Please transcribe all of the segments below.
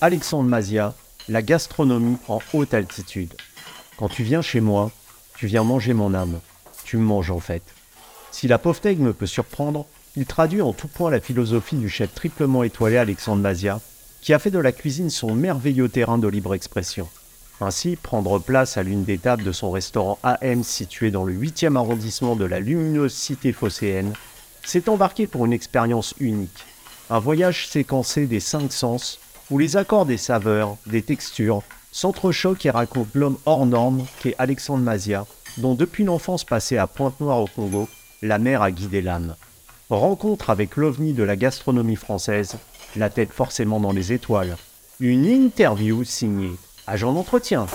Alexandre Mazia, la gastronomie en haute altitude. Quand tu viens chez moi, tu viens manger mon âme. Tu me manges en fait. Si la pauvre me peut surprendre, il traduit en tout point la philosophie du chef triplement étoilé Alexandre Mazia, qui a fait de la cuisine son merveilleux terrain de libre expression. Ainsi, prendre place à l'une des tables de son restaurant AM situé dans le 8e arrondissement de la lumineuse cité phocéenne, c'est embarqué pour une expérience unique. Un voyage séquencé des cinq sens, où les accords des saveurs, des textures, s'entrechoquent et racontent l'homme hors norme qu'est Alexandre Mazia, dont depuis l'enfance passée à Pointe-Noire au Congo, la mer a guidé l'âme. Rencontre avec l'ovni de la gastronomie française, la tête forcément dans les étoiles. Une interview signée Agent d'entretien.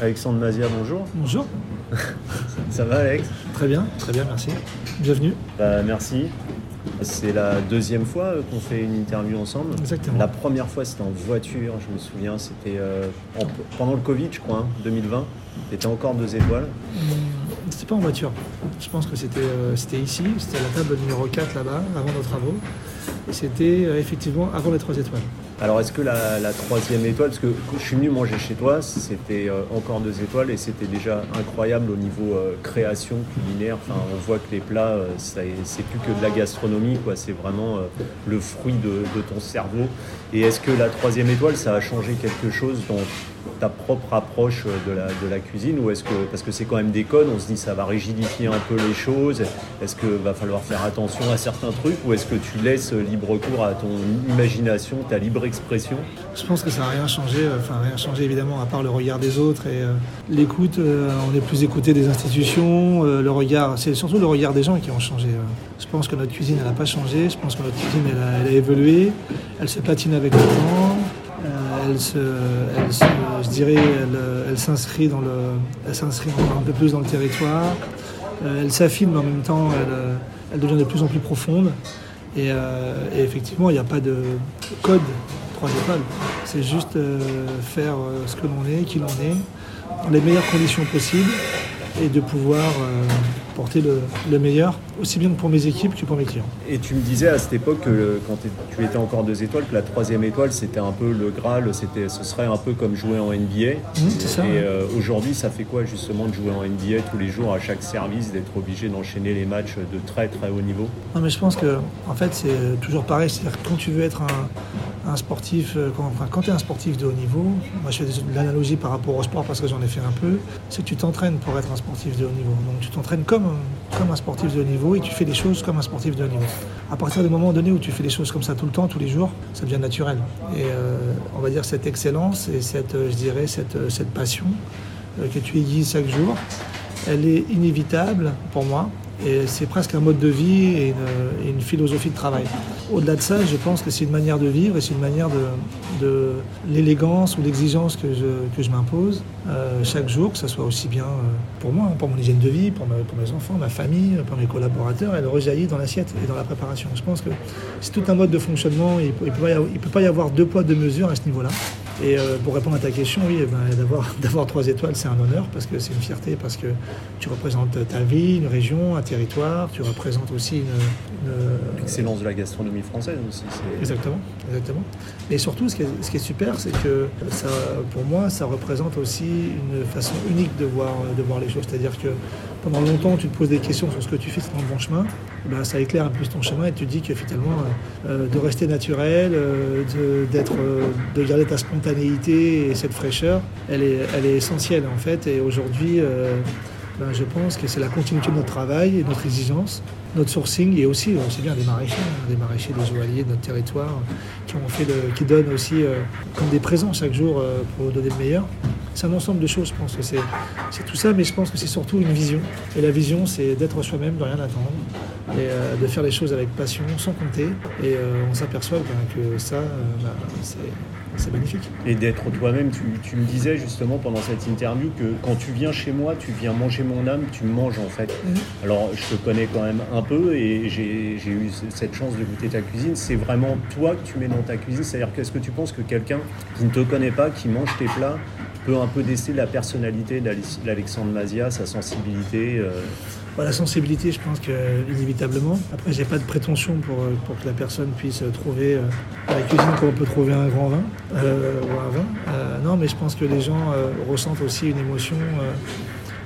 Alexandre Mazia, bonjour. Bonjour. Ça va Alex? Très bien, très bien, merci. Bienvenue. Bah, merci. C'est la deuxième fois qu'on fait une interview ensemble. Exactement. La première fois, c'était en voiture, je me souviens, c'était euh, pendant le Covid, je crois, 2020. Tu étais encore deux étoiles. Hmm, c'était pas en voiture. Je pense que c'était euh, c'était ici, c'était la table numéro 4 là-bas, avant nos travaux. C'était euh, effectivement avant les trois étoiles. Alors est-ce que la, troisième étoile, parce que je suis venu manger chez toi, c'était euh, encore deux étoiles et c'était déjà incroyable au niveau création culinaire. Enfin, on voit que les plats, c'est plus que de la gastronomie, quoi. C'est vraiment le fruit de, de, ton cerveau. Et est-ce que la troisième étoile, ça a changé quelque chose dans ta propre approche de la, de la cuisine ou est-ce que parce que c'est quand même des codes, on se dit ça va rigidifier un peu les choses, est-ce que va falloir faire attention à certains trucs ou est-ce que tu laisses libre cours à ton imagination, ta libre expression? Je pense que ça n'a rien changé, euh, enfin rien changé évidemment à part le regard des autres et euh, l'écoute, euh, on est plus écouté des institutions, le regard, c'est surtout le regard des gens qui ont changé. Je pense que notre cuisine elle n'a pas changé, je pense que notre cuisine elle a évolué, elle se patine avec le temps elle se, je dirais, elle, s'inscrit dans le, elle s'inscrit un peu plus dans le territoire. Euh, elle s'affine, mais en même temps, elle, devient de plus en plus profonde. Et, euh, effectivement, il n'y a pas de code trois étoiles. C'est juste euh, faire ce que l'on est, qui l'on est, dans les meilleures conditions possibles, et de pouvoir porter le, meilleur, aussi bien pour mes équipes que pour mes clients. Et tu me disais à cette époque, que, quand tu étais encore deux étoiles, que la troisième étoile, c'était un peu le Graal, c'était, ce serait un peu comme jouer en NBA. Mmh, c'est ça, et euh, aujourd'hui, ça fait quoi justement de jouer en NBA tous les jours à chaque service, d'être obligé d'enchaîner les matchs de très très haut niveau? Non mais je pense que en fait c'est toujours pareil, c'est-à-dire quand tu veux être un, sportif, euh, quand, tu es un sportif de haut niveau, moi je fais l'analogie par rapport au sport parce que j'en ai fait un peu, c'est que tu t'entraînes pour être un sportif de haut niveau. Donc tu t'entraînes comme un sportif de haut niveau et tu fais les choses comme un sportif de haut niveau. À partir du moment donné où tu fais les choses comme ça tout le temps, tous les jours, ça devient naturel. Et euh, on va dire cette excellence et cette, euh, passion que tu aiguises chaque jour, elle est inévitable pour moi et c'est presque un mode de vie et une, philosophie de travail. Au-delà de ça, je pense que c'est une manière de vivre et c'est une manière de, l'élégance ou l'exigence que je, que je m'impose euh, chaque jour, que ce soit aussi bien euh, pour moi, pour mon hygiène de vie, pour, mes enfants, ma famille, pour mes collaborateurs, elle rejaillit dans l'assiette et dans la préparation. Je pense que c'est tout un mode de fonctionnement il ne peut, pas y avoir deux poids, deux mesures à ce niveau-là. Et euh, pour répondre à ta question, oui, eh ben, d'avoir, trois étoiles, c'est un honneur parce que c'est une fierté, parce que tu représentes ta vie, une région, un territoire, tu représentes aussi une. L'excellence de la gastronomie française aussi. Exactement, exactement. Et surtout, ce qui est, ce qui est super, c'est que ça, pour moi, ça représente aussi une façon unique de voir, de voir les choses. C'est-à-dire que pendant longtemps, tu te poses des questions sur ce que tu fais dans le bon chemin, eh ben, ça éclaire un peu ton chemin et tu te dis que finalement, euh, euh, de rester naturel, de, d'être, de garder ta spontanéité, et cette fraîcheur, elle est, elle est essentielle en fait. Et aujourd'hui, euh, ben, je pense que c'est la continuité de notre travail et notre exigence, notre sourcing et aussi, aussi bien des maraîchers, hein, des maraîchers, des joailliers de notre territoire qui, ont fait qui donnent aussi euh, comme des présents chaque jour euh, pour donner le meilleur. C'est un ensemble de choses, je pense que c'est, tout ça, mais je pense que c'est surtout une vision. Et la vision, c'est d'être soi-même, de rien attendre, et de faire les choses avec passion, sans compter. Et on s'aperçoit ben, que ça, ben, c'est c'est magnifique. Et d'être toi-même, tu, me disais justement pendant cette interview que quand tu viens chez moi, tu viens manger mon âme, tu me manges en fait. Mhm. Alors je te connais quand même un peu et j'ai eu cette chance de goûter ta cuisine. C'est vraiment toi que tu mets dans ta cuisine. C'est-à-dire qu'est-ce que tu penses que quelqu'un qui ne te connaît pas, qui mange tes plats, peut un peu déceler la personnalité d'Alexandre Mazia, sa sensibilité bah, La sensibilité, je pense que inévitablement. Après, j'ai pas de prétention pour, pour que la personne puisse trouver la cuisine comme on peut trouver un grand vin ou un vin. non, mais je pense que les gens ressentent aussi une émotion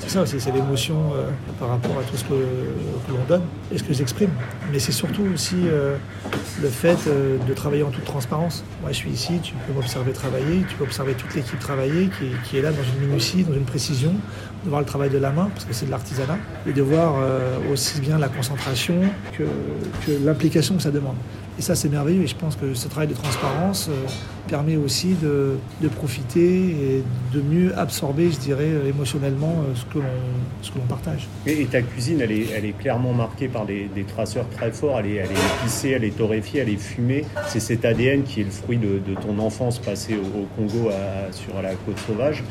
c'est ça aussi, c'est l'émotion euh, par rapport à tout ce que, l'on donne et ce que j'exprime. Mais c'est surtout aussi euh, le fait euh, de travailler en toute transparence. Moi, je suis ici, tu peux m'observer travailler, tu peux observer toute l'équipe travailler qui, est là dans une minutie, dans une précision, de voir le travail de la main, parce que c'est de l'artisanat, et de voir aussi bien la concentration que l'implication que ça demande. Et ça, c'est merveilleux. Et je pense que ce travail de transparence euh, permet aussi de, profiter et de mieux absorber, je dirais, émotionnellement euh, ce que l'on partage. Et, ta cuisine, elle est, clairement marquée par des, traceurs très forts. Elle est, elle est épicée, elle est torréfiée, elle est fumée. C'est cet ADN qui est le fruit de, ton enfance passée au, Congo sur la côte sauvage.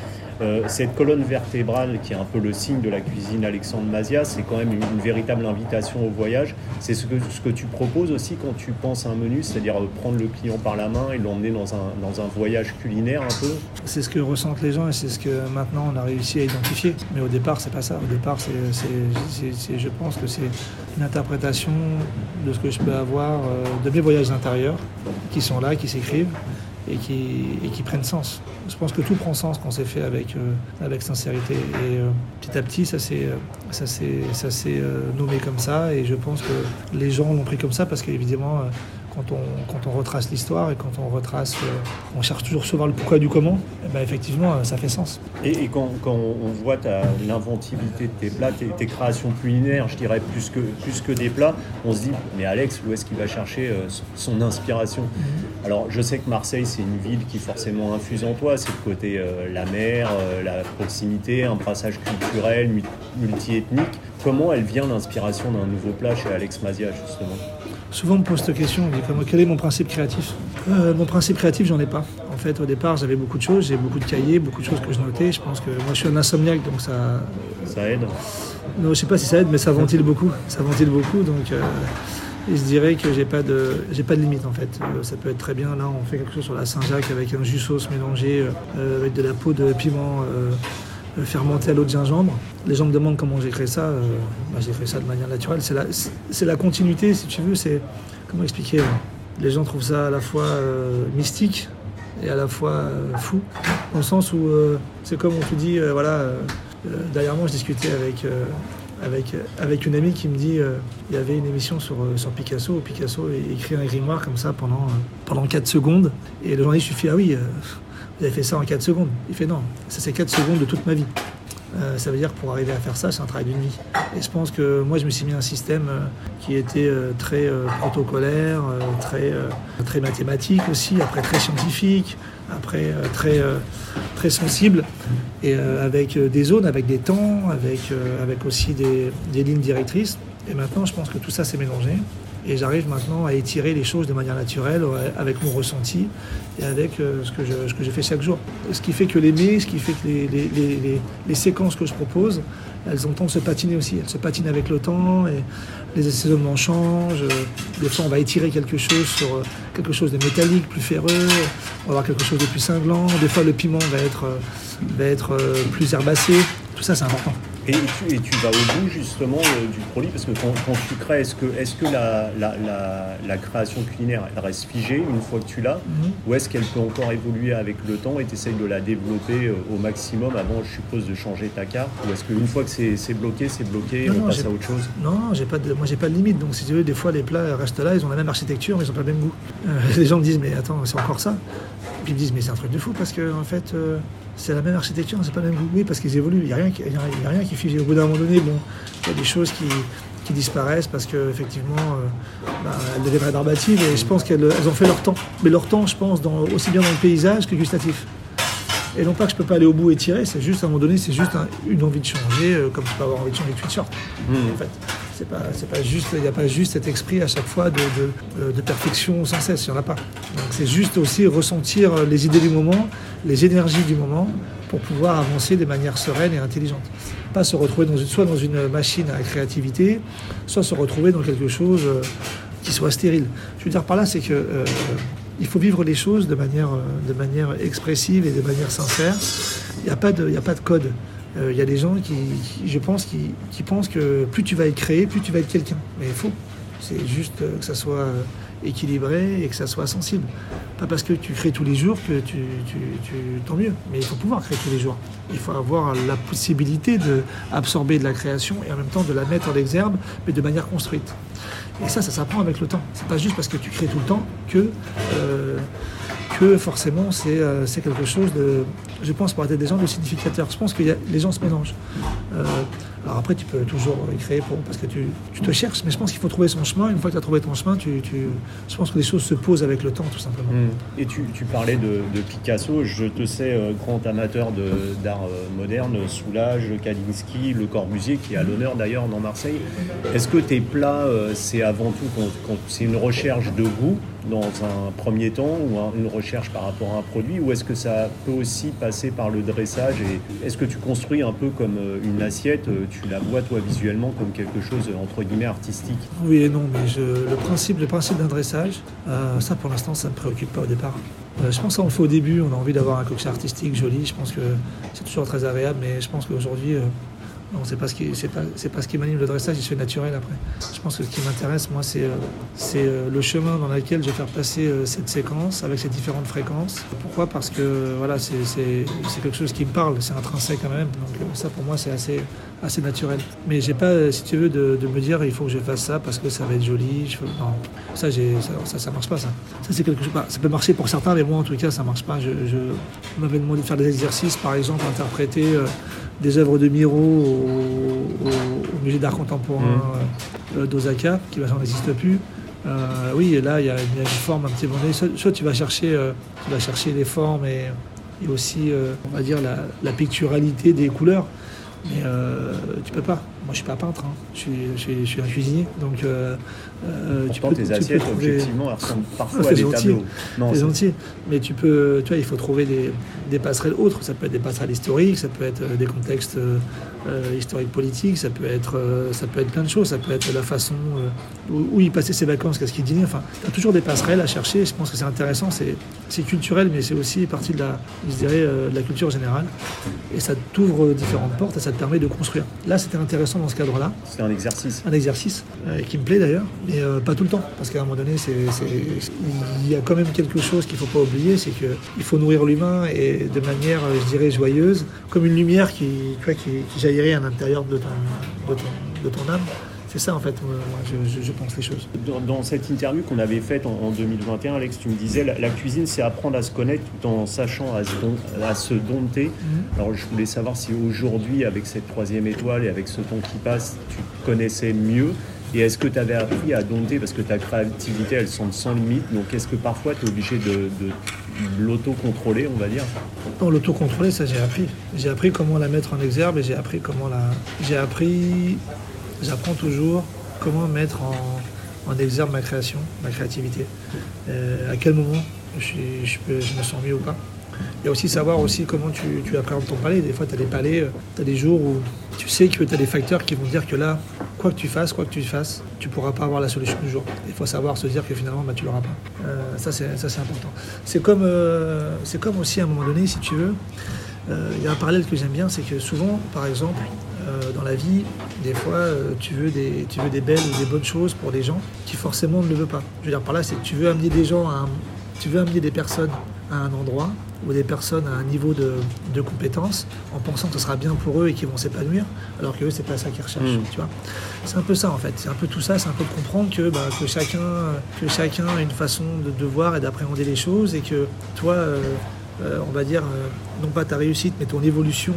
Euh, cette colonne vertébrale qui est un peu le signe de la cuisine Alexandre Mazia, c'est quand même une, véritable invitation au voyage. C'est ce que, tu proposes aussi quand tu penses à un menu, c'est-à-dire euh, prendre le client par la main et l'emmener dans un, dans un voyage culinaire un peu? C'est ce que ressentent les gens et c'est ce que maintenant on a réussi à identifier. Mais au départ, c'est pas ça. Au départ, c'est, je pense que c'est une interprétation de ce que je peux avoir euh, de mes voyages intérieurs qui sont là, qui s'écrivent et qui, qui prennent sens. Je pense que tout prend sens quand c'est fait avec, euh, avec sincérité. Et euh, petit à petit, ça s'est euh, nommé comme ça. Et je pense que les gens l'ont pris comme ça parce qu'évidemment, quand on, quand on retrace l'histoire et quand on retrace, on cherche toujours souvent le pourquoi du comment, eh ben effectivement, ça fait sens. Et, quand, quand, on voit l'inventivité de tes plats, tes, créations culinaires, je dirais plus que, plus que des plats, on se dit, mais Alex, où est-ce qu'il va chercher son inspiration? Mhm. Alors, je sais que Marseille, c'est une ville qui forcément infuse en toi. C'est le côté euh, la mer, euh, la proximité, un brassage culturel, multi-ethnique. Comment elle vient l'inspiration d'un nouveau plat chez Alex Mazia, justement? Souvent, on me pose cette question quel est mon principe créatif euh, Mon principe créatif, j'en ai pas. En fait, au départ, j'avais beaucoup de choses, j'ai beaucoup de cahiers, beaucoup de choses que je notais. Je pense que moi, je suis un insomniaque, donc ça. Ça aide Non, je sais pas si ça aide, mais ça ventile beaucoup. Ça ventile beaucoup, donc. Et je dirais que j'ai pas de j'ai pas de limite en fait. Euh, ça peut être très bien. Là, on fait quelque chose sur la Saint-Jacques avec un jus sauce mélangé euh, avec de la peau de piment euh, fermenté à l'eau de gingembre. Les gens me demandent comment j'ai créé ça. Bah, j'ai fait ça de manière naturelle. C'est la, la continuité, si tu veux. C'est comment expliquer Les gens trouvent ça à la fois mystique et à la fois fou, dans le sens où c'est comme on te dit, voilà. derrière moi, je discutais avec avec, avec une amie qui me dit euh, il y avait une émission sur, euh, sur Picasso. Picasso écrit un grimoire comme ça pendant, euh, pendant 4 secondes. Et le journaliste lui Ah oui, vous avez fait ça en 4 secondes. Il fait Non, ça c'est 4 secondes de toute ma vie. ça veut dire que pour arriver à faire ça, c'est un travail d'une vie. Et je pense que moi, je me suis mis un système qui était très protocolaire, très, très mathématique aussi, après très scientifique, après très, très sensible et euh, avec euh, des zones, avec des temps, avec, euh, avec aussi des, des, lignes directrices. Et maintenant, je pense que tout ça s'est mélangé. Et j'arrive maintenant à étirer les choses de manière naturelle, avec mon ressenti et avec ce que je, ce que je fais chaque jour. Ce qui fait que les mets, ce qui fait que les, les, les, séquences que je propose, elles ont tendance à se patiner aussi. Elles se patinent avec le temps et les assaisonnements changent. Des fois, on va étirer quelque chose sur quelque chose de métallique, plus ferreux. On va avoir quelque chose de plus cinglant. Des fois, le piment va être, va être plus herbacé. Tout ça, c'est important. Et tu, et tu, vas au bout justement euh, du produit parce que quand, tu crées, est-ce que, est que la, la, la, création culinaire elle reste figée une fois que tu l'as mhm. ou est-ce qu'elle peut encore évoluer avec le temps et tu essayes de la développer euh, au maximum avant, je suppose, de changer ta carte Ou est-ce qu'une fois que c'est bloqué, c'est bloqué, on passe à autre chose? Non, j'ai pas de, moi j'ai pas de limite. Donc si tu veux, des fois les plats restent là, ils ont la même architecture mais ils ont pas le même goût. Euh, les gens me disent, mais attends, c'est encore ça Puis ils me disent, mais c'est un truc de fou parce que en fait c'est la même architecture, c'est pas le même goût. Oui, parce qu'ils évoluent. Il n'y a, rien qui, a, a rien qui fige. Au bout d'un moment donné, bon, il y a des choses qui, disparaissent parce qu'effectivement, euh, bah, elles deviennent et je pense qu'elles ont fait leur temps. Mais leur temps, je pense, dans, aussi bien dans le paysage que gustatif. Et non pas que je peux pas aller au bout et tirer, c'est juste à un moment donné, c'est juste une envie de changer, euh, comme je peux avoir envie de changer de t-shirt. Mmh. En fait, c'est pas, pas juste, il n'y a pas juste cet esprit à chaque fois de, de, perfection sans cesse, il n'y en a pas. Donc c'est juste aussi ressentir les idées du moment, les énergies du moment, pour pouvoir avancer de manière sereine et intelligente. Pas se retrouver dans une, soit dans une machine à créativité, soit se retrouver dans quelque chose euh, qui soit stérile. Je veux dire par là, c'est que euh, il faut vivre les choses de manière, de manière expressive et de manière sincère. Il n'y a, pas de- a pas de code. Euh, Il y a des gens qui, je pense, qui, pensent que plus tu vas être créé, plus tu vas être quelqu'un. Mais il faut. C'est juste euh, que ça soit euh, équilibré et que ça soit sensible. Pas parce que tu crées tous les jours que tu, tu, tant mieux. Mais il faut pouvoir créer tous les jours. Il faut avoir la possibilité d'absorber de la création et en même temps de la mettre en exergue, mais de manière construite. Et ça, ça s'apprend avec le temps. C'est pas juste parce que tu crées tout le temps que, que forcément c'est euh, c'est quelque chose de, je pense, pour être des gens de significateur. Je pense que les gens se mélangent. Euh, alors après, tu peux toujours créer pour, parce que tu, tu te cherches, mais je pense qu'il faut trouver son chemin. Une fois que tu as trouvé ton chemin, tu, tu- je pense que les choses se posent avec le temps, tout simplement. Et tu, tu parlais de, de Picasso, je te sais euh, grand amateur d'art moderne, Soulage, Kandinsky, Le Corbusier, qui est à l'honneur d'ailleurs dans Marseille. Est-ce que tes plats, c'est avant tout quand c'est une recherche de goût dans un premier temps ou un- une recherche par rapport à un produit ou est-ce que ça peut aussi passer par le dressage et est-ce que tu construis un peu comme euh, une assiette, euh, tu la vois toi visuellement comme quelque chose euh, entre guillemets artistique? Oui et non, mais le principe, le principe d'un dressage, ça pour l'instant, ça ne me préoccupe pas au départ. Je pense qu'on le fait au début, on a envie d'avoir un cocktail artistique joli, je pense que c'est toujours très agréable, mais je pense qu'aujourd'hui, non, c'est pas ce qui, c'est pas, pas ce qui m'anime le dressage, il se fait naturel après. Je pense que ce qui m'intéresse, moi, c'est, euh, c'est euh, le chemin dans lequel je vais faire passer euh, cette séquence avec ses différentes fréquences. Pourquoi? Parce que voilà, c'est, quelque chose qui me parle, c'est intrinsèque quand même, donc ça pour moi c'est assez, assez naturel. Mais j'ai pas, si tu veux, de, me dire il faut que je fasse ça parce que ça va être joli. Non, ça, j'ai, ça, ça, marche pas ça. Ça c'est quelque chose. bah, ça peut marcher pour certains, mais moi en tout cas ça marche pas. Je, m'avait demandé de faire des exercices, par exemple, interpréter des œuvres de Miro au, au- au musée d'art contemporain euh, d'Osaka, qui maintenant n'existe plus. Euh, oui, et là il y, a il y a une forme un petit peu. Soit, soit tu vas chercher, euh, tu vas chercher les formes et, et aussi, euh, on va dire, la, la picturalité des couleurs. Mais tu peux pas. Moi, je suis pas peintre. hein. Je, suis, je, suis, je suis un cuisinier. Donc, euh, euh, tu peux, tes tu peux assiettes trouver- objectivement elles ressemblent parfois à des gentil. tableaux. Non, C'est gentil. Mais tu peux, tu vois, il faut trouver des, des passerelles autres. Ça peut être des passerelles historiques, ça peut être euh, des contextes euh, historiques politiques, ça peut être, euh, ça peut être plein de choses. Ça peut être la façon euh, où, où il passait ses vacances, qu'est-ce qu'il dînait. Enfin, tu as toujours des passerelles à chercher. Je pense que c'est intéressant. C'est, culturel, mais c'est aussi partie de la, je dirais, de la culture générale. Et ça t'ouvre différentes portes et ça te permet de construire. Là, c'était intéressant dans ce cadre-là c'est un exercice. un exercice qui me plaît d'ailleurs, mais pas tout le temps, parce qu'à un moment donné, c'est, il y a quand même quelque chose qu'il ne faut pas oublier, c'est qu'il faut nourrir l'humain et de manière, je dirais, joyeuse, comme une lumière qui, tu vois, qui, qui à l'intérieur de ton, de ton, de ton âme. C'est ça en fait, moi, je, pense les choses. Dans, dans cette interview qu'on avait faite en, en 2021, Alex, tu me disais la, la cuisine, c'est apprendre à se connaître tout en sachant à se, don- à se dompter. Alors je voulais savoir si aujourd'hui, avec cette troisième étoile et avec ce temps qui passe, tu te connaissais mieux. Et est-ce que tu avais appris à dompter? Parce que ta créativité, elle semble sans limite. Donc est-ce que parfois tu es obligé de, de l'auto-contrôler, on va dire Non, l'autocontrôler, ça j'ai appris. J'ai appris comment la mettre en exergue et j'ai appris comment la. J'ai appris. J'apprends toujours comment mettre en, en exergue ma création, ma créativité. Euh, à quel moment je, je me sens mieux ou pas? Il y a aussi savoir aussi comment tu, tu appréhendes ton palais. Des fois, tu as des palais, tu as des jours où tu sais que tu as des facteurs qui vont dire que là, quoi que tu fasses, quoi que tu fasses, tu pourras pas avoir la solution du jour. Il faut savoir se dire que finalement, bah, tu l'auras pas. Euh, ça, c'est important. C'est comme, euh, comme aussi à un moment donné, si tu veux, euh, il y a un parallèle que j'aime bien, c'est que souvent, par exemple, euh, dans la vie, des fois, euh, tu, veux des, tu veux des belles ou des bonnes choses pour des gens qui forcément ne le veulent pas. Je veux dire par là, c'est que tu veux amener des gens à un- tu veux amener des personnes à un endroit ou des personnes à un niveau de, de compétence en pensant que ce sera bien pour eux et qu'ils vont s'épanouir, alors que eux, c'est pas ça qu'ils recherchent. Mm. Tu vois c'est un peu ça en fait. C'est un peu tout ça. C'est un peu de comprendre que, bah, que, chacun, que chacun a une façon de, de voir et d'appréhender les choses et que toi, euh, euh, on va dire, euh, non pas ta réussite, mais ton évolution,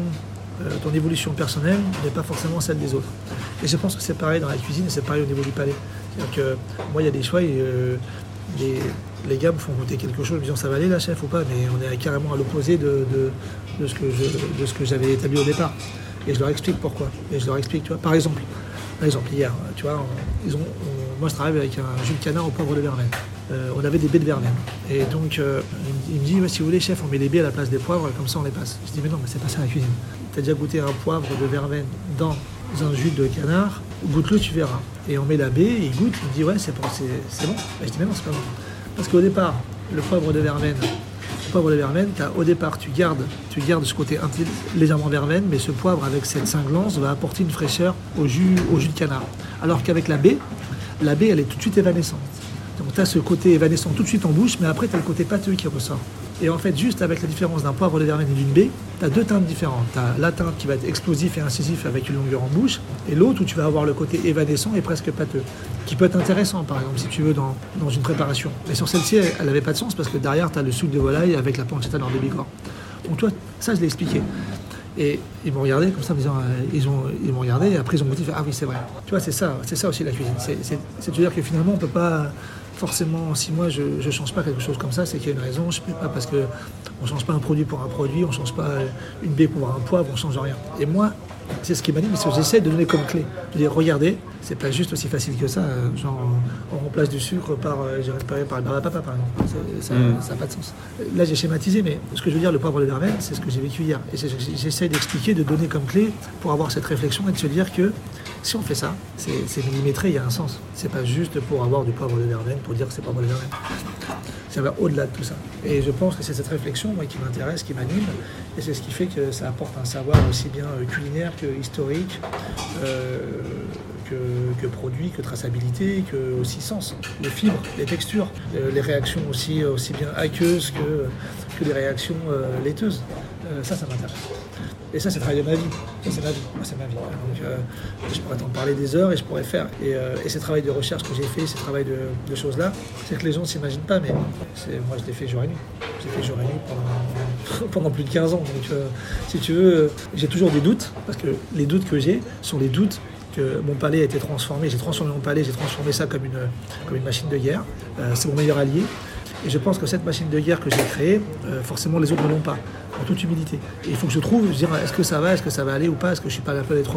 ton évolution personnelle n'est pas forcément celle des autres. Et je pense que c'est pareil dans la cuisine et c'est pareil au niveau du palais. C'est-à-dire que moi, il y a des choix et euh, les, gars me font goûter quelque chose, me disant ça va aller la chef ou pas, mais on est carrément à l'opposé de, ce que j'avais établi au départ. Et je leur explique pourquoi. Et je leur explique, tu vois, par exemple, hier, tu vois, ils ont, on- moi je travaille avec un jus de canard au poivre de verveine. Euh, on avait des baies de verveine. Et donc, euh, il, me- dit, si vous voulez, chef, on met les baies à la place des poivres, comme ça on les passe. Je dis, mais non, mais c'est pas ça la cuisine. Tu as déjà goûté un poivre de verveine dans un jus de canard, goûte-le, tu verras. Et on met la baie, il goûte, il me dit, ouais, c'est bon. Bah, je dis, mais non, c'est pas bon. Parce qu'au départ, le poivre de verveine, poivre de au départ, tu gardes, tu gardes ce côté légèrement verveine, mais ce poivre avec cette cinglance va apporter une fraîcheur au jus, au jus de canard. Alors qu'avec la baie, la baie, elle est tout de suite évanescente. Donc tu as ce côté évanescent tout de suite en bouche, mais après tu as le côté pâteux qui ressort. Et en fait, juste avec la différence d'un poivre de verveine et d'une baie, tu as deux teintes différentes. Tu as la teinte qui va être explosif et incisif avec une longueur en bouche, et l'autre où tu vas avoir le côté évanescent et presque pâteux, qui peut être intéressant par exemple si tu veux dans, une préparation. Mais sur celle-ci, elle n'avait pas de sens parce que derrière, tu as le soupe de volaille avec la pancetta de bigorre. Donc toi, ça je l'ai expliqué. Et ils m'ont regardé comme ça, en disant, euh, ils, ont, ils m'ont regardé, et après ils ont dit, ah oui, c'est vrai. Tu vois, c'est ça, c'est ça aussi la cuisine. C'est, c'est, dire que finalement, on peut pas, forcément, si moi je ne change pas quelque chose comme ça, c'est qu'il y a une raison. Je ne pas parce qu'on ne change pas un produit pour un produit, on ne change pas une baie pour un poivre, on ne change rien. Et moi, c'est ce qui m'a dit, mais j'essaie de donner comme clé. Je dis, regardez, c'est pas juste aussi facile que ça. Euh, genre, on remplace du sucre par, euh, j'ai récupéré par le papa, par exemple. Ça n'a mm. pas de sens. Là, j'ai schématisé, mais ce que je veux dire, le poivre de verveine, c'est ce que j'ai vécu hier. Et j'essaie d'expliquer, de donner comme clé pour avoir cette réflexion et de se dire que si on fait ça, c'est millimétré, il y a un sens. C'est pas juste pour avoir du poivre de verveine, pour dire que c'est poivre de verveine. Ça va au-delà de tout ça. Et je pense que c'est cette réflexion moi, qui m'intéresse, qui m'anime, et c'est ce qui fait que ça apporte un savoir aussi bien euh, culinaire que historique, euh, que, produit, que traçabilité, que aussi sens. Les fibres, les textures, euh, les réactions aussi, aussi bien aqueuses que, que les réactions laiteuses. ça, ça m'intéresse. Et ça, c'est le travail de ma vie. C'est ma vie. c'est ma vie. Euh, je pourrais t'en parler des heures et je pourrais faire. Et, euh, et ce travail de recherche que j'ai fait, ce travail de, choses-là, c'est que les gens ne s'imaginent pas, mais moi, je l'ai fait jour et nuit. J'ai fait jour et nuit pendant, plus de 15 ans. Donc, euh, si tu veux, j'ai toujours des doutes, parce que les doutes que j'ai sont les doutes que mon palais a été transformé. J'ai transformé mon palais, j'ai transformé ça comme une, comme une machine de guerre. c'est mon meilleur allié. Et je pense que cette machine de guerre que j'ai créée, forcément les autres ne l'ont pas en toute humilité. Et il faut que je trouve, je dire, est-ce que ça va, est-ce que ça va aller ou pas, est-ce que je suis pas un peu d'être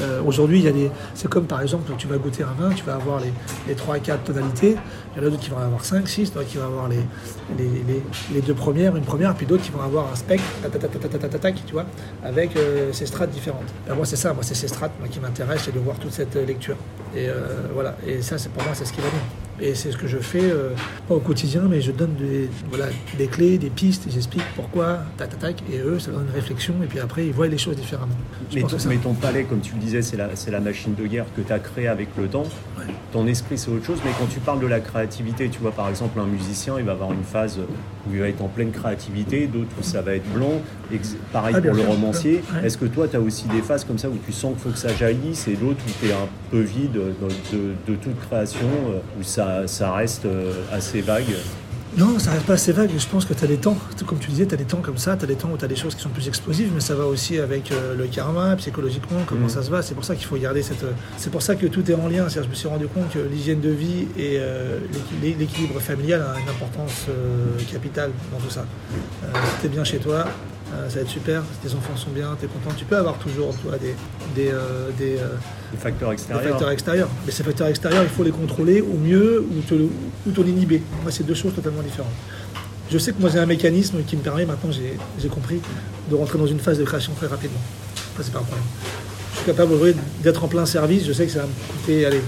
euh, Aujourd'hui, il y a des. C'est comme par exemple, tu vas goûter un vin, tu vas avoir les, les 3 4 tonalités, il y en a d'autres qui vont avoir 5, 6, d'autres qui vont avoir les, les, deux premières, une première, puis d'autres qui vont avoir un spectre, tu vois, avec euh, ces strates différentes. Ben, moi, c'est ça, moi, c'est ces strates qui m'intéressent, c'est de voir toute cette lecture. Et euh, voilà, et ça, c'est pour moi, c'est ce qui va bien. Et c'est ce que je fais, euh, pas au quotidien, mais je donne des, voilà, des clés, des pistes, j'explique pourquoi, tac, tac, tac, et eux, ça donne une réflexion, et puis après, ils voient les choses différemment. mais, ton, palais, comme tu le disais, c'est la, la, machine de guerre que tu as créée avec le temps. Ton esprit, c'est autre chose, mais quand tu parles de la créativité, tu vois, par exemple, un musicien, il va avoir une phase où il va être en pleine créativité, d'autres où ça va être blanc, pareil ah, pour le romancier. Est-ce que toi, tu as aussi des phases comme ça où tu sens qu'il faut que ça jaillisse, et d'autres où tu es un peu vide de, de toute création, euh, où ça ça, reste euh, assez vague? Non, ça reste pas assez vague. Je pense que tu as des temps, comme tu disais, tu as des temps comme ça, tu as des temps où tu as des choses qui sont plus explosives, mais ça va aussi avec euh, le karma, psychologiquement, comment mm. ça se va. C'est pour ça qu'il faut garder cette. C'est pour ça que tout est en lien. Je me suis rendu compte que l'hygiène de vie et euh, l'équilibre familial a une importance capitale dans tout ça. tu es bien chez toi, euh, ça va être super, tes enfants sont bien, tu es content. Tu peux avoir toujours toi, des, des, euh, des, euh, facteurs extérieurs. facteurs extérieurs. Mais ces facteurs extérieurs, il faut les contrôler au mieux ou te, ou te l'inhiber. Moi, c'est deux choses totalement différentes. Je sais que moi, j'ai un mécanisme qui me permet, maintenant, j'ai compris, de rentrer dans une phase de création très rapidement. Ça, c'est pas un problème. Je suis capable d'être en plein service. Je sais que ça va me coûter, allez,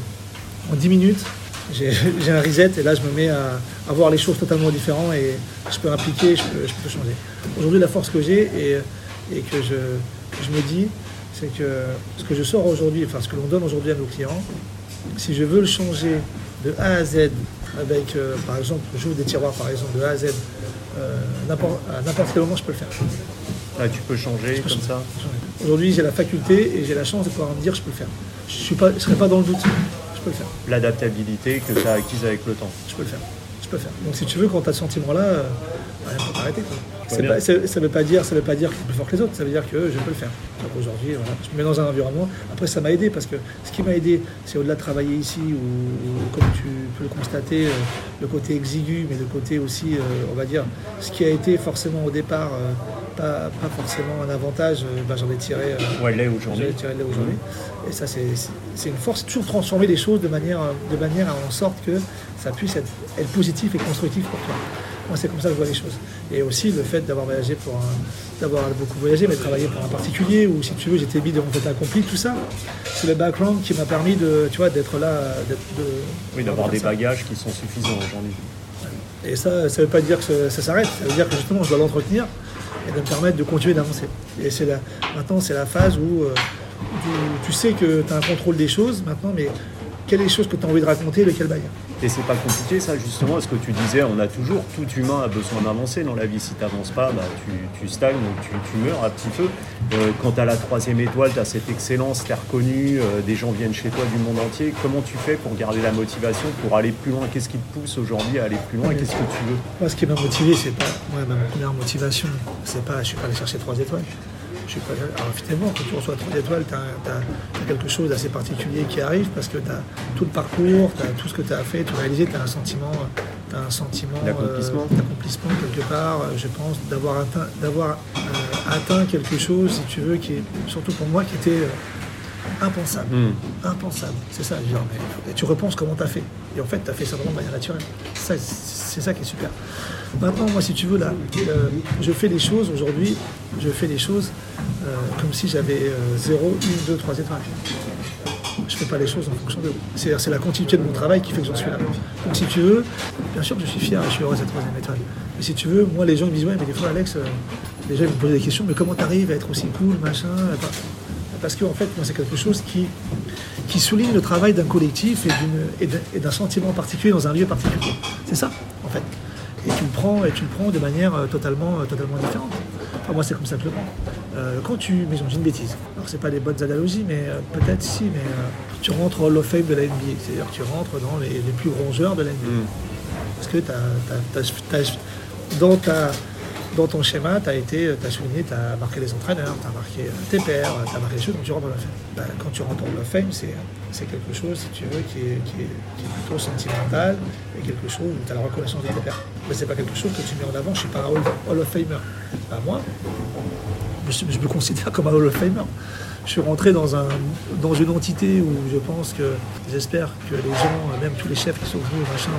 en 10 minutes, j'ai un reset et là je me mets à, voir les choses totalement différentes et je peux impliquer, je peux, je peux changer. Aujourd'hui la force que j'ai et, que je, je, me dis, c'est que ce que je sors aujourd'hui, enfin ce que l'on donne aujourd'hui à nos clients, si je veux le changer de A à Z avec, euh, par exemple, j'ouvre des tiroirs par exemple de A à Z, euh, à n'importe quel moment je peux le faire. Ah, tu peux changer comme ça Aujourd'hui j'ai la faculté et j'ai la chance de pouvoir me dire je peux le faire. Je ne serai pas dans le doute peux le faire. L'adaptabilité que tu as acquise avec le temps. Je peux le faire. Je peux le faire. Donc si tu veux, quand tu as ce sentiment-là, euh, il faut t'arrêter. Ça ne veut pas dire, ça veut pas dire que c'est plus fort que les autres. Ça veut dire que je peux le faire. Aujourd'hui, voilà, je me mets dans un environnement. Après, ça m'a aidé parce que ce qui m'a aidé, c'est au-delà de travailler ici, où, comme tu peux le constater, euh, le côté exigu, mais le côté aussi, euh, on va dire, ce qui a été forcément au départ pas, forcément un avantage, ben, j'en ai tiré. ouais, aujourd'hui. tiré aujourd'hui. Et ça, c'est une force, toujours transformer les choses de manière, de manière à en sorte que ça puisse être, être positif et constructif pour toi. Moi, c'est comme ça que je vois les choses. Et aussi le fait d'avoir voyagé pour d'avoir beaucoup voyagé, mais travaillé pour un particulier, ou si tu veux, j'étais bide en fait accompli, tout ça. C'est le background qui m'a permis de, tu vois, d'être là, oui, d'avoir des bagages qui sont suffisants aujourd'hui. Et ça, ça ne veut pas dire que ça s'arrête, ça veut dire que justement je dois l'entretenir et de me permettre de continuer d'avancer. Et c'est la, maintenant c'est la phase où, euh, où tu sais que tu as un contrôle des choses maintenant, mais quelles sont les choses que tu as envie de raconter, lequel bail et c'est pas compliqué ça justement, ce que tu disais, on a toujours, tout humain a besoin d'avancer dans la vie. Si tu n'avances pas, bah, tu, stagnes, tu, tu, meurs à petit feu. Euh, quand tu as la troisième étoile, tu as cette excellence, tu es reconnu, euh, des gens viennent chez toi du monde entier. Comment tu fais pour garder la motivation, pour aller plus loin? Qu'est-ce qui te pousse aujourd'hui à aller plus loin? Qu'est-ce que tu veux? Moi, ce qui m'a motivé, c'est pas ouais, ma première motivation, c'est pas je suis pas allé chercher trois étoiles. Je suis pas, alors finalement, quand tu reçois trois étoiles, tu as, quelque chose d'assez particulier qui arrive parce que tu as tout le parcours, tu as tout ce que tu as fait, tout réalisé, tu as un sentiment, as un sentiment euh, d'accomplissement. quelque part, euh, je pense, d'avoir atteint, d'avoir, euh, atteint quelque chose, si tu veux, qui est, surtout pour moi, qui était impensable. Hmm. Impensable. C'est ça, et tu repenses comment tu as fait. Et en fait, tu as fait ça vraiment de manière naturelle. c'est ça qui est super. Maintenant, moi, si tu veux, là, je fais les choses aujourd'hui, je fais les choses euh, comme si j'avais 0, 1, 2, 3 étoiles. Je ne fais pas les choses en fonction de. C'est-à-dire, c'est la continuité de mon travail qui fait que j'en suis là. Donc, si tu veux, bien sûr que je suis fier, je suis heureux de cette troisième étoile. Mais si tu veux, moi, les gens me disent, ouais, mais des fois, Alex, euh, déjà, ils me posent des questions, mais comment tu arrives à être aussi cool, machin Parce qu'en en fait, moi, c'est quelque chose qui, qui souligne le travail d'un collectif et d'un sentiment particulier dans un lieu particulier. C'est ça, en fait et tu le prends et tu le prends de manière euh, totalement, euh, totalement différente. moi c'est comme ça que le prends. Euh, quand tu, mais j'ai une bêtise. Alors c'est pas des bonnes analogies, mais peut-être si, mais tu rentres au of Fame de la NBA, c'est-à-dire que tu rentres dans les, plus grands joueurs de la NBA. Mm. Parce que dans ta dans ton schéma, tu as été, as souligné, tu as marqué les entraîneurs, tu as marqué tes pairs, tu as marqué les choses, donc tu rentres dans la fame. Ben, quand tu rentres dans la fame, c'est quelque chose, si tu veux, qui est, plutôt sentimental et quelque chose où tu as la reconnaissance de tes pairs. Mais c'est pas quelque chose que tu mets en avant, je suis pas un Hall of Famer. Moi, je, me considère comme un Hall of Famer. Je suis rentré dans, un, dans une entité où je pense que, j'espère que les gens, même tous les chefs qui sont venus, machin,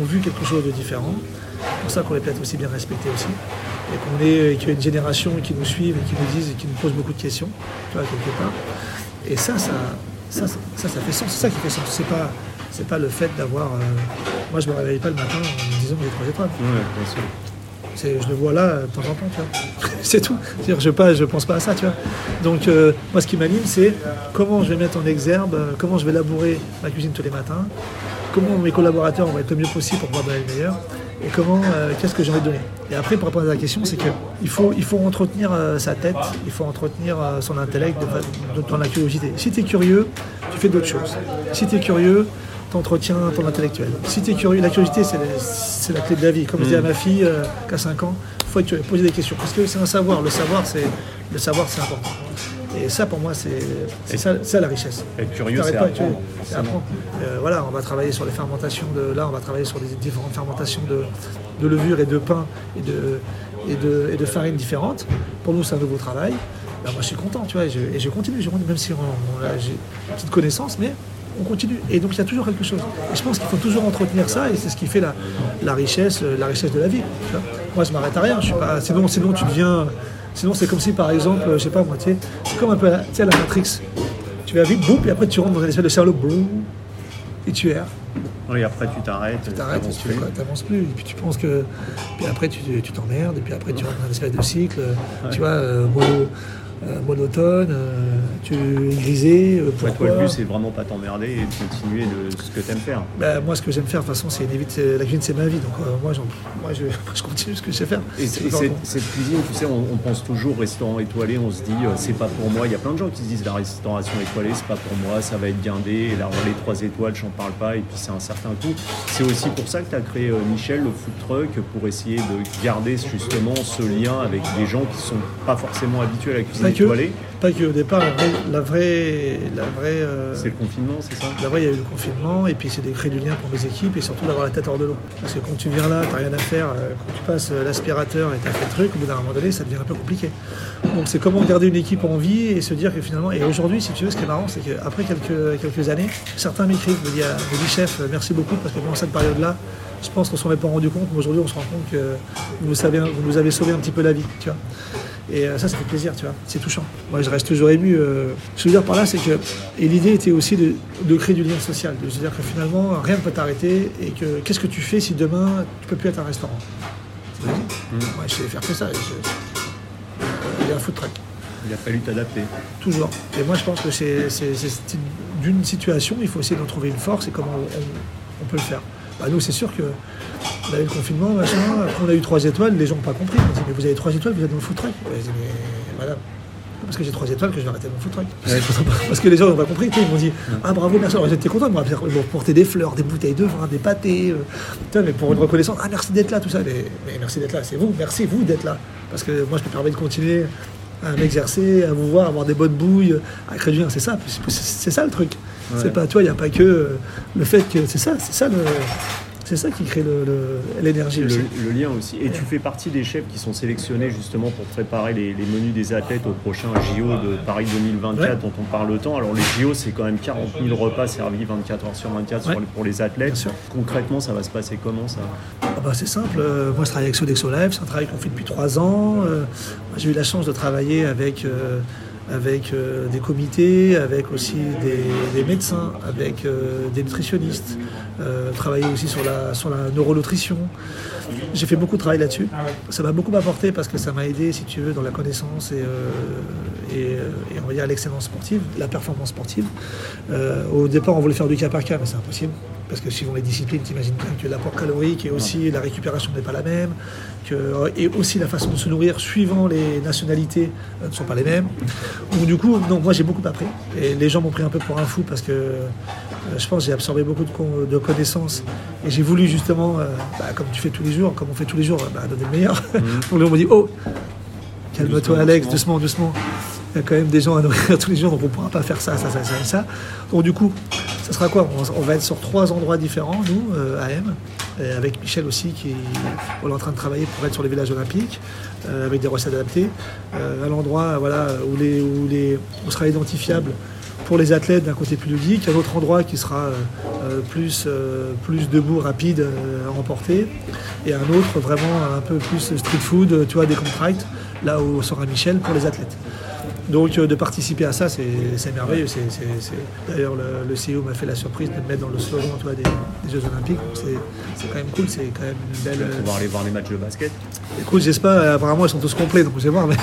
ont vu quelque chose de différent. C'est pour ça qu'on est peut-être aussi bien respecté aussi. Et qu'on est, qu'il y a une génération qui nous suivent et qui nous disent et qui nous posent beaucoup de questions, tu vois, quelque part. Et ça, ça, ça, ça, fait sens. C'est ça qui fait sens. C'est pas, c'est pas le fait d'avoir. Euh, moi, je me réveille pas le matin en me disant que j'ai trois étoiles. je le vois là de temps en temps, tu vois. c'est tout. -dire, je ne je pense pas à ça, tu vois. Donc, euh, moi, ce qui m'anime, c'est comment je vais mettre en exergue, euh, comment je vais labourer ma cuisine tous les matins, comment mes collaborateurs vont être le mieux possible pour pouvoir donner le meilleur et comment, euh, qu'est-ce que j'ai envie de donner? Et après, pour répondre à la question, c'est qu'il faut, il faut entretenir euh, sa tête, il faut entretenir euh, son intellect dans la curiosité. Si tu es curieux, tu fais d'autres choses. Si tu es curieux, tu entretiens ton intellectuel. Si tu es curieux, la curiosité, c'est la clé de la vie. Comme je dis à ma fille qui a 5 ans, il faut être poser des questions. Parce que c'est un savoir. Le savoir, c'est important. Et ça, pour moi, c'est ça, la richesse. Être curieux, c'est apprendre. Euh, voilà, on va travailler sur les fermentations de. Là, on va travailler sur les différentes fermentations de, de levure et de pain et de, et de, et de farine différentes. Pour nous, c'est un nouveau travail. Ben, moi, je suis content, tu vois, et je, continue, je même si j'ai une petite connaissance, mais on continue. Et donc, il y a toujours quelque chose. Et je pense qu'il faut toujours entretenir ça, et c'est ce qui fait la, la, richesse, la richesse de la vie. Moi, je m'arrête à rien. Je suis pas, sinon, sinon, tu deviens Sinon, c'est comme si, par exemple, je sais pas moi, c'est comme un peu la, la Matrix. Tu vas vite, boum, et après tu rentres dans un espèce de Sherlock, boum, et tu erres. Oui, après tu t'arrètes. Tu t'arrêtes, tu n'avances plus. Et puis tu penses que. Puis après tu t'emmerdes, et puis après tu rentres dans un espèce de cycle. Tu vois, euh, euh, monotone, euh, tu es grisé. Euh, toi, le but, c'est vraiment pas t'emmerder et de continuer de ce que tu aimes faire. Bah, moi, ce que j'aime faire, de toute façon, c'est la cuisine, c'est ma vie. Donc, moi, moi je, je, continue ce que je sais faire. Et, cette, cuisine, tu sais, on, pense toujours restaurant étoilé, on se dit, c'est pas pour moi. Il y a plein de gens qui se disent, la restauration étoilée, c'est pas pour moi, ça va être guindé. Et là, les trois étoiles, j'en parle pas. Et puis, c'est un certain coût. C'est aussi pour ça que tu as créé, Michel, le food truck, pour essayer de garder justement ce lien avec des gens qui sont pas forcément habitués à la cuisine que, au départ, la vraie. La vraie, euh, c'est le confinement, c'est ça? La vraie, il y a eu le confinement, et puis c'est de créer du lien pour mes équipes, et surtout d'avoir la tête hors de l'eau. Parce que quand tu viens là, tu n'as rien à faire, euh, quand tu passes euh, l'aspirateur et tu as fait le truc, au bout d'un moment donné, ça devient un peu compliqué. Donc c'est comment garder une équipe en vie et se dire que finalement. Et aujourd'hui, si tu veux, ce qui est marrant, c'est qu'après quelques, quelques années, certains m'écrivent, me disent, chef, merci beaucoup, parce que pendant cette période-là, je pense qu'on ne s'en est pas rendu compte, mais aujourd'hui on se rend compte que vous, savez, vous nous avez sauvé un petit peu la vie. Tu vois Et euh, ça, ça fait plaisir, tu vois. C'est touchant. Moi, je reste toujours ému. euh. Ce que je veux dire par là, c'est que. Et l'idée était aussi de, de créer du lien social. De se dire que finalement, rien ne peut t'arrêter. Et que qu'est-ce que tu fais si demain, tu peux plus être un restaurant? Vas-y. Moi, je sais faire que ça. Je- Il y a un food truck. Il a fallu t'adapter. Toujours. Et moi, je pense que c'est d'une situation, il faut essayer d'en trouver une force et comment on, on peut le faire. Bah, nous, c'est sûr que on avait le confinement, machin, après on a eu trois étoiles, les gens n'ont pas compris. Ils ont dit, mais vous avez trois étoiles, vous êtes dans le food truck. J'ai dit, mais madame, parce que j'ai trois étoiles que je vais arrêter mon food truck. parce que les gens n'ont pas compris. Ils m'ont dit, ah bravo, merci. Alors j'étais content ils m'ont porté des fleurs, des bouteilles de vin, des pâtés. euh, mais pour une reconnaissance, ah merci d'être là, tout ça. Mais, mais merci d'être là, c'est vous, merci vous d'être là. Parce que moi, je me permets de continuer à m'exercer, à vous voir, avoir des bonnes bouilles, à créer du lien. C'est ça, c'est- ça le truc. Ouais. C'est pas toi, il n'y a pas que euh, le fait que c'est ça, c'est ça le, c'est ça qui crée le- le- l'énergie Le, le lien aussi. Et tu fais partie des chefs qui sont sélectionnés justement pour préparer les, les menus des athlètes au prochain JO de Paris 2024 Ouais. dont on parle autant. Alors les JO, c'est quand même 40 000 repas servis 24 heures sur 24 sur Ouais. les- pour les athlètes. Concrètement, ça va se passer comment ça? Ah bah, c'est simple, euh, moi je travaille avec Sodexo Live, c'est un travail qu'on fait depuis trois ans. Euh, j'ai eu la chance de travailler avec, euh, avec euh, des comités, avec aussi des, des médecins, avec euh, des nutritionnistes, euh, travailler aussi sur la, sur la neuronutrition. J'ai fait beaucoup de travail là-dessus. Ça m'a beaucoup apporté parce que ça m'a aidé, si tu veux, dans la connaissance et, et, et on va dire l'excellence sportive, la performance sportive. Au départ, on voulait faire du cas par cas, mais c'est impossible. Parce que suivant les disciplines, tu imagines bien que l'apport calorique et aussi la récupération n'est pas la même, que, et aussi la façon de se nourrir suivant les nationalités euh, ne sont pas les mêmes. Donc du coup, non, moi j'ai beaucoup appris. Et les gens m'ont pris un peu pour un fou parce que euh, je pense que j'ai absorbé beaucoup de, con- de connaissances. Et j'ai voulu justement, euh, bah, comme tu fais tous les jours, comme on fait tous les jours, bah, donner le meilleur. Donc là, on m'a dit, oh, calme-toi Alex, doucement. doucement, doucement. Il y a quand même des gens à nourrir tous les jours, donc on ne pourra pas faire ça, ça, ça, ça, ça. Donc du coup, ça sera quoi on, on va être sur trois endroits différents, nous, euh, à M, avec Michel aussi, qui on est en train de travailler pour être sur les villages olympiques, euh, avec des recettes adaptées, euh, à l'endroit voilà, où, les, où, les, où sera identifiable pour les athlètes d'un côté plus ludique, un autre endroit qui sera plus, plus debout, rapide, euh, à emporter, et un autre vraiment un peu plus street food, tu vois, des contracts, là où sera Michel pour les athlètes. Donc euh, de participer à ça, c'est merveilleux. D'ailleurs, le, CEO m'a fait la surprise de me mettre dans le slogan tu vois, des, Jeux Olympiques. C'est quand même cool, c'est quand même une belle... pouvoir aller voir les matchs de basket. Écoute, j'espère, euh, apparemment ils sont tous complets, donc je vais voir, mais,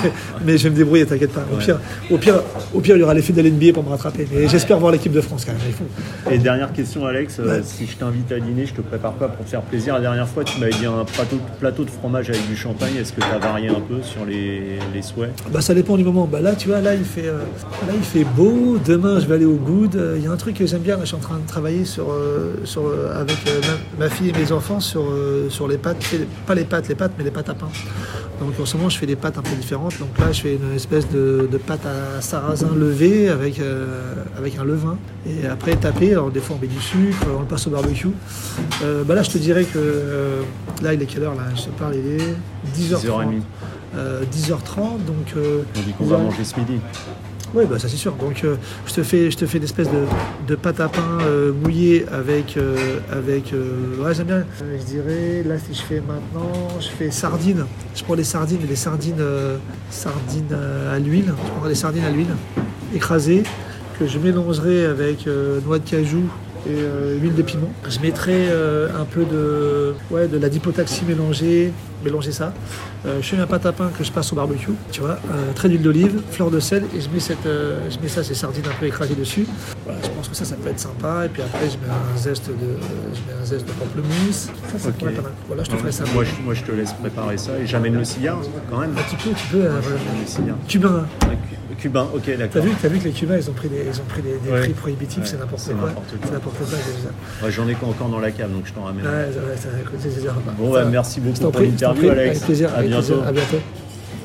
mais je vais me débrouiller, t'inquiète pas. Au Ouais. pire, au, pire, au pire, il y aura l'effet de l'NBA pour me rattraper. Mais j'espère voir l'équipe de France quand même, faut. Et dernière question, Alex, euh, Ouais. si je t'invite à dîner, je te prépare pas pour te faire plaisir. La dernière fois, tu m'avais dit un plateau, plateau de fromage avec du champagne. Est-ce que tu as varié un peu sur les, les souhaits? Bah ça dépend du moment. Bah là tu vois là il fait euh, là il fait beau. Demain je vais aller au good. Il y a un truc que j'aime bien. Là, je suis en train de travailler sur euh, sur euh, avec ma, ma fille et mes enfants sur sur les pâtes. Pas les pâtes les pâtes mais les pâtes à pain. Donc en ce moment je fais des pâtes un peu différentes. Donc là je fais une espèce de, de pâte à sarrasin levé avec euh, avec un levain et après tapé. Alors des fois on met du sucre, on le passe au barbecue. Euh, bah là je te dirais que euh, là il est quelle heure là? Je te parle il est 10h30. 10h30. Euh, 10h30, donc On dit qu'on va 10h30. manger ce midi. Oui, bah ça c'est sûr. Donc euh, je te fais, je te fais une espèce de, de pâte à pain euh, mouillée avec, euh, avec. ouais, j'aime bien. Je dirais, là si je fais maintenant, je fais sardines. Je prends des sardines, des sardines, sardines à l'huile. Je prends des sardines à l'huile écrasées que je mélangerai avec noix de cajou et euh, huile de piment. Je mettrai euh, un peu de, ouais, de la dipotaxie mélangée, mélanger ça. Euh, je fais ma pâte à pain que je passe au barbecue, tu vois, euh, trait d'huile d'olive, fleur de sel, et je mets, cette, je mets ça, ces sardines un peu écrasées dessus. Voilà, je pense que ça, ça peut être sympa. Et puis après, je mets un zeste de, je mets un zeste de pamplemousse. Ça, ça Ok. pourrait être pas mal. Voilà, je te ferai ça. Moi je, moi, je te laisse préparer ça et j'amène le cigare quand même. Un peu, tu peux. euh, voilà. Le cigare. Cubain. Ok, T'as d'accord. vu, t'as vu que les Cubains, ils ont pris des, ils ont pris des, des Ouais. prix prohibitifs, Ouais, c'est n'importe quoi. C'est n'importe quoi, vu. Ouais, J'en ai encore dans la cave, donc je t'en ramène. Ouais, c'est- Bon, merci beaucoup pour l'interview, Alex. Avec plaisir, À avec plaisir. bientôt. À bientôt.